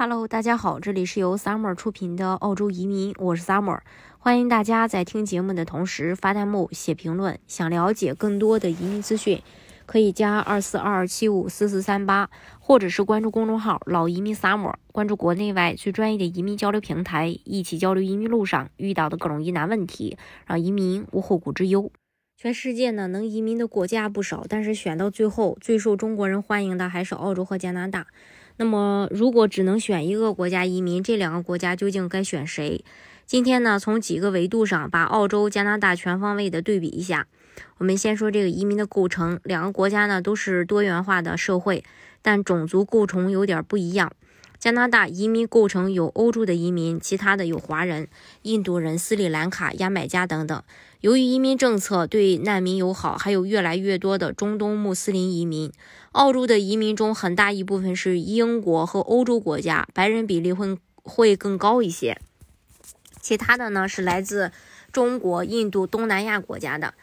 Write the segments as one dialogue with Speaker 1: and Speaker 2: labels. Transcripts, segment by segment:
Speaker 1: Hello，大家好，这里是由 Summer 出品的澳洲移民，我是 Summer，欢迎大家在听节目的同时发弹幕、写评论。想了解更多的移民资讯，可以加二四二二七五四四三八，或者是关注公众号“老移民 Summer”，关注国内外最专业的移民交流平台，一起交流移民路上遇到的各种疑难问题，让移民无后顾之忧。全世界呢，能移民的国家不少，但是选到最后最受中国人欢迎的还是澳洲和加拿大。那么，如果只能选一个国家移民，这两个国家究竟该选谁？今天呢，从几个维度上把澳洲、加拿大全方位的对比一下。我们先说这个移民的构成，两个国家呢都是多元化的社会，但种族构成有点不一样。加拿大移民构成有欧洲的移民，其他的有华人、印度人、斯里兰卡、牙买加等等。由于移民政策对难民友好，还有越来越多的中东穆斯林移民。澳洲的移民中很大一部分是英国和欧洲国家，白人比例会会更高一些。其他的呢是来自中国、印度、东南亚国家的，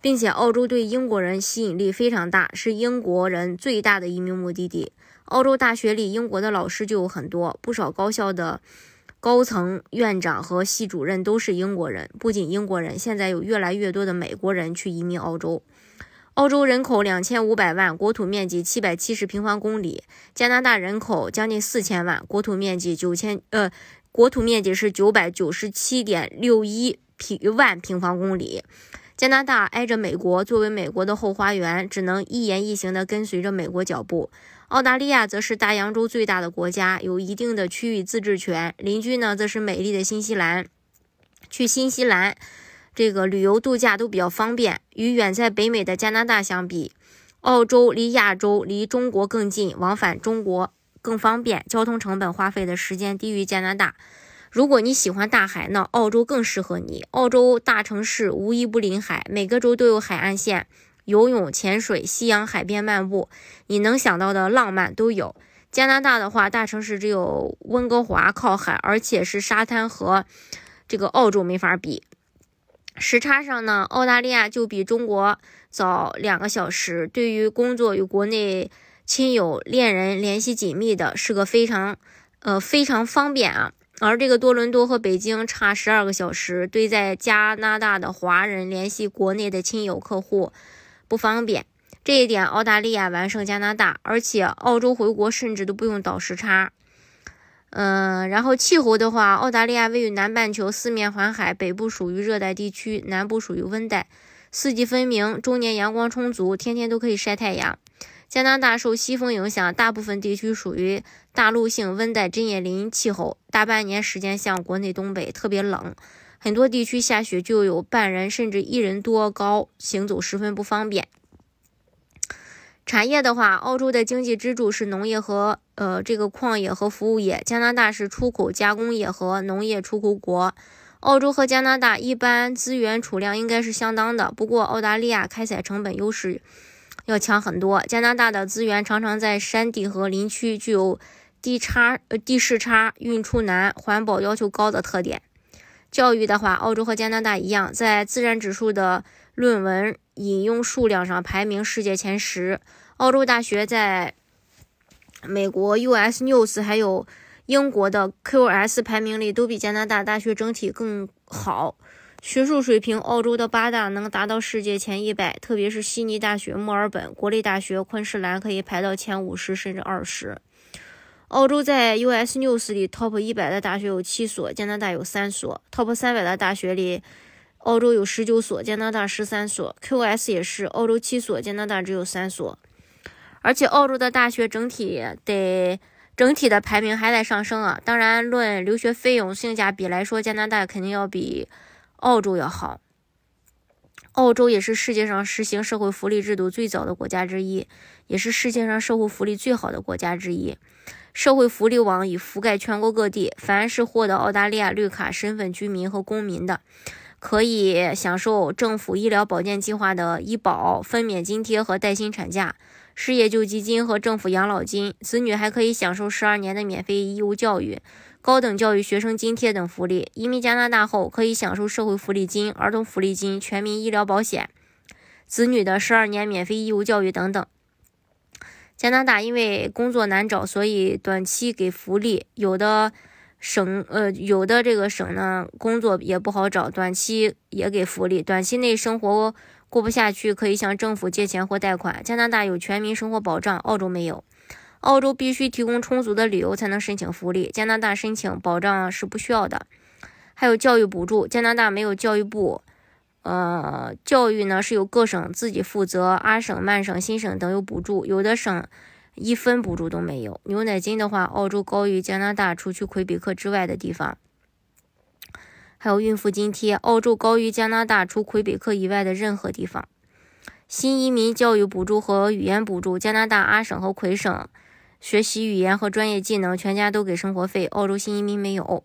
Speaker 1: 并且澳洲对英国人吸引力非常大，是英国人最大的移民目的地。澳洲大学里英国的老师就有很多，不少高校的。高层院长和系主任都是英国人，不仅英国人，现在有越来越多的美国人去移民澳洲。澳洲人口两千五百万，国土面积七百七十平方公里。加拿大人口将近四千万，国土面积九千呃，国土面积是九百九十七点六一平万平方公里。加拿大挨着美国，作为美国的后花园，只能一言一行地跟随着美国脚步。澳大利亚则是大洋洲最大的国家，有一定的区域自治权。邻居呢，则是美丽的新西兰。去新西兰这个旅游度假都比较方便。与远在北美的加拿大相比，澳洲离亚洲、离中国更近，往返中国更方便，交通成本花费的时间低于加拿大。如果你喜欢大海，那澳洲更适合你。澳洲大城市无一不临海，每个州都有海岸线。游泳、潜水、夕阳海边漫步，你能想到的浪漫都有。加拿大的话，大城市只有温哥华靠海，而且是沙滩和这个澳洲没法比。时差上呢，澳大利亚就比中国早两个小时。对于工作与国内亲友、恋人联系紧密的，是个非常呃非常方便啊。而这个多伦多和北京差十二个小时，对在加拿大的华人联系国内的亲友客户。不方便，这一点澳大利亚完胜加拿大，而且澳洲回国甚至都不用倒时差。嗯，然后气候的话，澳大利亚位于南半球，四面环海，北部属于热带地区，南部属于温带，四季分明，终年阳光充足，天天都可以晒太阳。加拿大受西风影响，大部分地区属于大陆性温带针叶林气候，大半年时间像国内东北特别冷。很多地区下雪就有半人甚至一人多高，行走十分不方便。产业的话，澳洲的经济支柱是农业和呃这个矿业和服务业，加拿大是出口加工业和农业出口国。澳洲和加拿大一般资源储量应该是相当的，不过澳大利亚开采成本优势要强很多。加拿大的资源常常在山地和林区，具有地差呃地势差、运出难、环保要求高的特点。教育的话，澳洲和加拿大一样，在自然指数的论文引用数量上排名世界前十。澳洲大学在美国 US News 还有英国的 QS 排名里都比加拿大大学整体更好。学术水平，澳洲的八大能达到世界前一百，特别是悉尼大学、墨尔本国立大学、昆士兰可以排到前五十甚至二十。澳洲在 US News 里 Top 一百的大学有七所，加拿大有三所。Top 三百的大学里，澳洲有十九所，加拿大十三所。QS 也是，澳洲七所，加拿大只有三所。而且澳洲的大学整体得整体的排名还在上升啊。当然，论留学费用性价比来说，加拿大肯定要比澳洲要好。澳洲也是世界上实行社会福利制度最早的国家之一，也是世界上社会福利最好的国家之一。社会福利网已覆盖全国各地，凡是获得澳大利亚绿卡身份居民和公民的，可以享受政府医疗保健计划的医保、分娩津贴和带薪产假、失业救济金和政府养老金。子女还可以享受十二年的免费义务教育、高等教育学生津贴等福利。移民加拿大后，可以享受社会福利金、儿童福利金、全民医疗保险、子女的十二年免费义务教育等等。加拿大因为工作难找，所以短期给福利。有的省呃，有的这个省呢，工作也不好找，短期也给福利。短期内生活过不下去，可以向政府借钱或贷款。加拿大有全民生活保障，澳洲没有。澳洲必须提供充足的理由才能申请福利，加拿大申请保障是不需要的。还有教育补助，加拿大没有教育部。呃，教育呢是由各省自己负责，阿省、曼省、新省等有补助，有的省一分补助都没有。牛奶金的话，澳洲高于加拿大，除去魁北克之外的地方。还有孕妇津贴，澳洲高于加拿大，除魁北克以外的任何地方。新移民教育补助和语言补助，加拿大阿省和魁省学习语言和专业技能，全家都给生活费，澳洲新移民没有。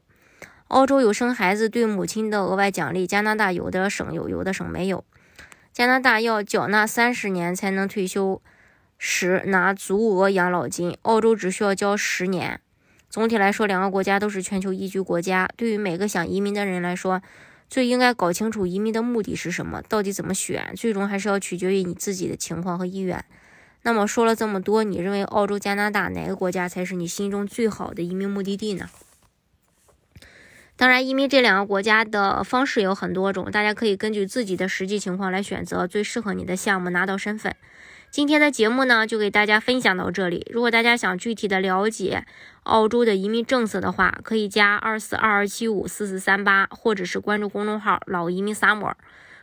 Speaker 1: 澳洲有生孩子对母亲的额外奖励，加拿大有的省有，有的省没有。加拿大要缴纳三十年才能退休时拿足额养老金，澳洲只需要交十年。总体来说，两个国家都是全球宜居国家。对于每个想移民的人来说，最应该搞清楚移民的目的是什么，到底怎么选，最终还是要取决于你自己的情况和意愿。那么说了这么多，你认为澳洲、加拿大哪个国家才是你心中最好的移民目的地呢？当然，移民这两个国家的方式有很多种，大家可以根据自己的实际情况来选择最适合你的项目，拿到身份。今天的节目呢，就给大家分享到这里。如果大家想具体的了解澳洲的移民政策的话，可以加二四二二七五四四三八，或者是关注公众号“老移民萨摩”，